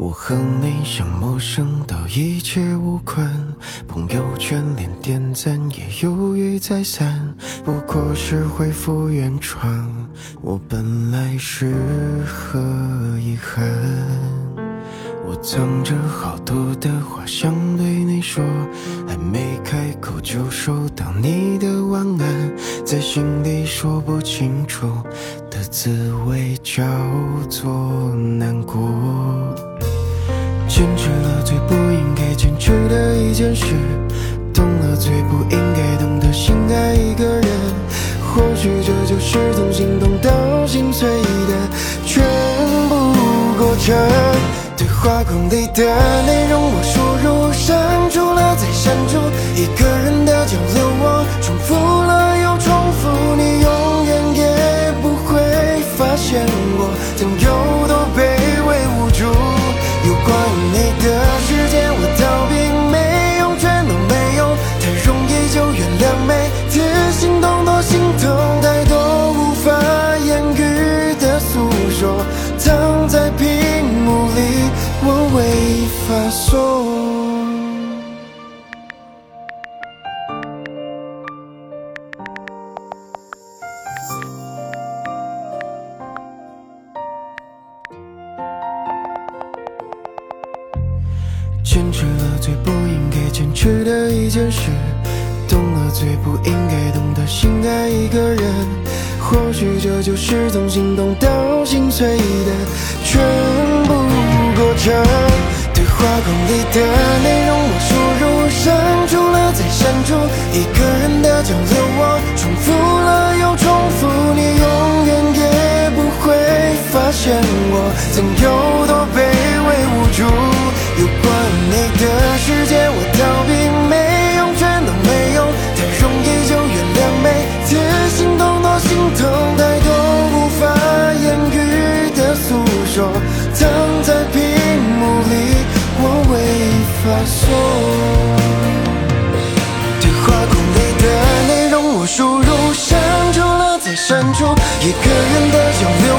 我和你像陌生到一切无关，朋友圈连点赞也犹豫再三，不过是恢复原状。我本来是何遗憾？我藏着好多的话想对你说，还没开口就收到你的晚安，在心里说不清楚的滋味叫做难过。坚持了最不应该坚持的一件事，懂了最不应该懂得心爱一个人。或许这就是从心动到心碎的全部过程。对话框里的内容我输入删除了再删除，一个人的交流说，藏在屏幕里，我未发送。坚持了最不应该坚持的一件事，懂了最不应该懂的心爱一个人。或许这就是从心动到心碎的全部过程。对话框里的发送。对话框里的内容我输入删除了再删除，一个人的交流